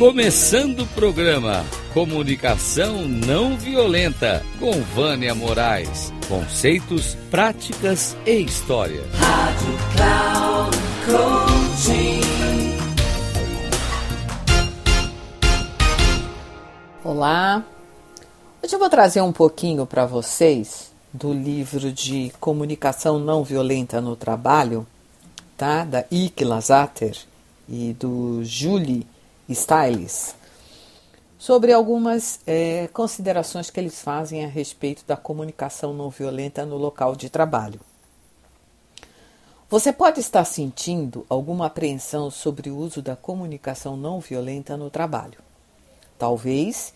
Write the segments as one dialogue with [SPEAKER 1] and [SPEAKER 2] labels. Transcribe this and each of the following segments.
[SPEAKER 1] Começando o programa Comunicação Não Violenta com Vânia Moraes. Conceitos, práticas e história. Rádio Cloud Coaching.
[SPEAKER 2] Olá. Hoje eu vou trazer um pouquinho para vocês do livro de Comunicação Não Violenta no Trabalho, tá? Da Ike Lazater e do Julie Stiles, sobre algumas é, considerações que eles fazem a respeito da comunicação não violenta no local de trabalho. Você pode estar sentindo alguma apreensão sobre o uso da comunicação não violenta no trabalho. Talvez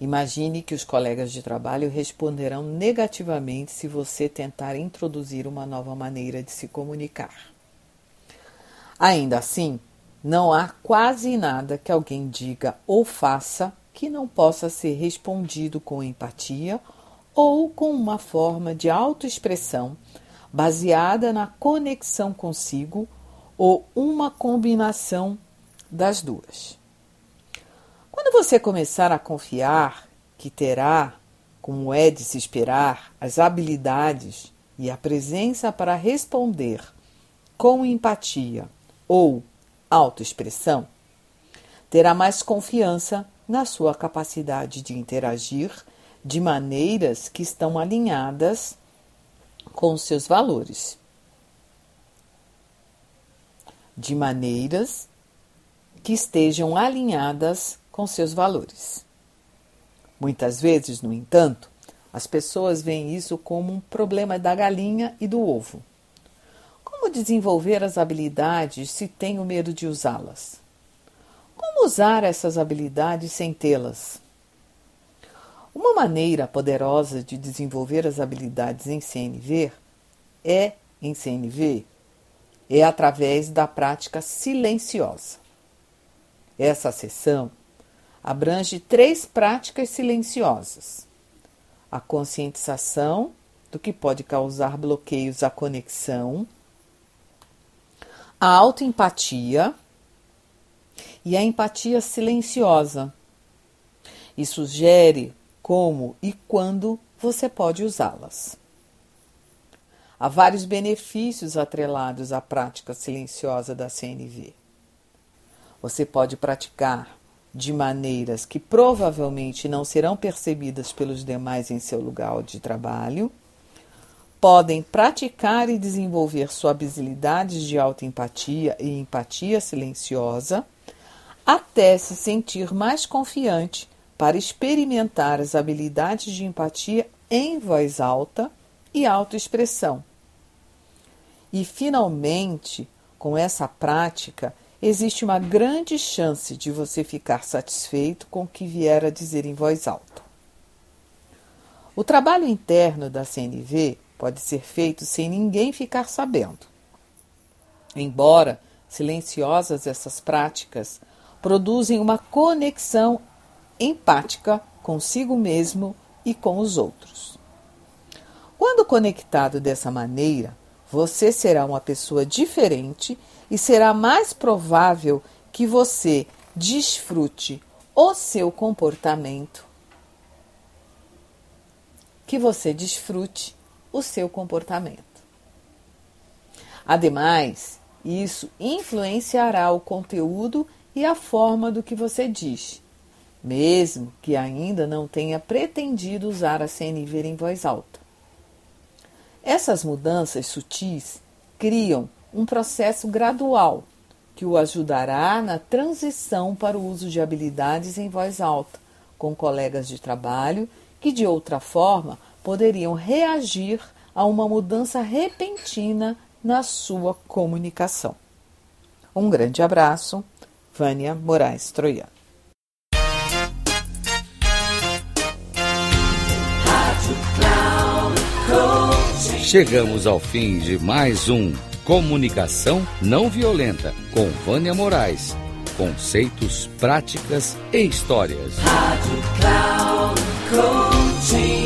[SPEAKER 2] imagine que os colegas de trabalho responderão negativamente se você tentar introduzir uma nova maneira de se comunicar. Ainda assim, não há quase nada que alguém diga ou faça que não possa ser respondido com empatia ou com uma forma de autoexpressão baseada na conexão consigo ou uma combinação das duas. Quando você começar a confiar que terá, como é de se esperar, as habilidades e a presença para responder com empatia ou autoexpressão, terá mais confiança na sua capacidade de interagir de maneiras que estão alinhadas com seus valores. De maneiras que estejam alinhadas com seus valores. Muitas vezes, no entanto, as pessoas veem isso como um problema da galinha e do ovo. Como desenvolver as habilidades se tenho medo de usá-las? Como usar essas habilidades sem tê-las? Uma maneira poderosa de desenvolver as habilidades em CNV é em CNV é através da prática silenciosa. Essa sessão abrange três práticas silenciosas: a conscientização do que pode causar bloqueios à conexão, a autoempatia e a empatia silenciosa. E sugere como e quando você pode usá-las. Há vários benefícios atrelados à prática silenciosa da CNV. Você pode praticar de maneiras que provavelmente não serão percebidas pelos demais em seu lugar de trabalho podem praticar e desenvolver suas habilidades de autoempatia e empatia silenciosa até se sentir mais confiante para experimentar as habilidades de empatia em voz alta e autoexpressão. E, finalmente, com essa prática, existe uma grande chance de você ficar satisfeito com o que vier a dizer em voz alta. O trabalho interno da CNV pode ser feito sem ninguém ficar sabendo. Embora silenciosas essas práticas, produzem uma conexão empática consigo mesmo e com os outros. Quando conectado dessa maneira, você será uma pessoa diferente e será mais provável que você desfrute o seu comportamento, que você desfrute o seu comportamento. Ademais, isso influenciará o conteúdo e a forma do que você diz, mesmo que ainda não tenha pretendido usar a CNV em voz alta. Essas mudanças sutis criam um processo gradual que o ajudará na transição para o uso de habilidades em voz alta, com colegas de trabalho que de outra forma poderiam reagir a uma mudança repentina na sua comunicação. Um grande abraço, Vânia Moraes Troiano.
[SPEAKER 1] Chegamos ao fim de mais um Comunicação Não Violenta com Vânia Moraes. Conceitos, práticas e histórias. Rádio Cloud Coaching.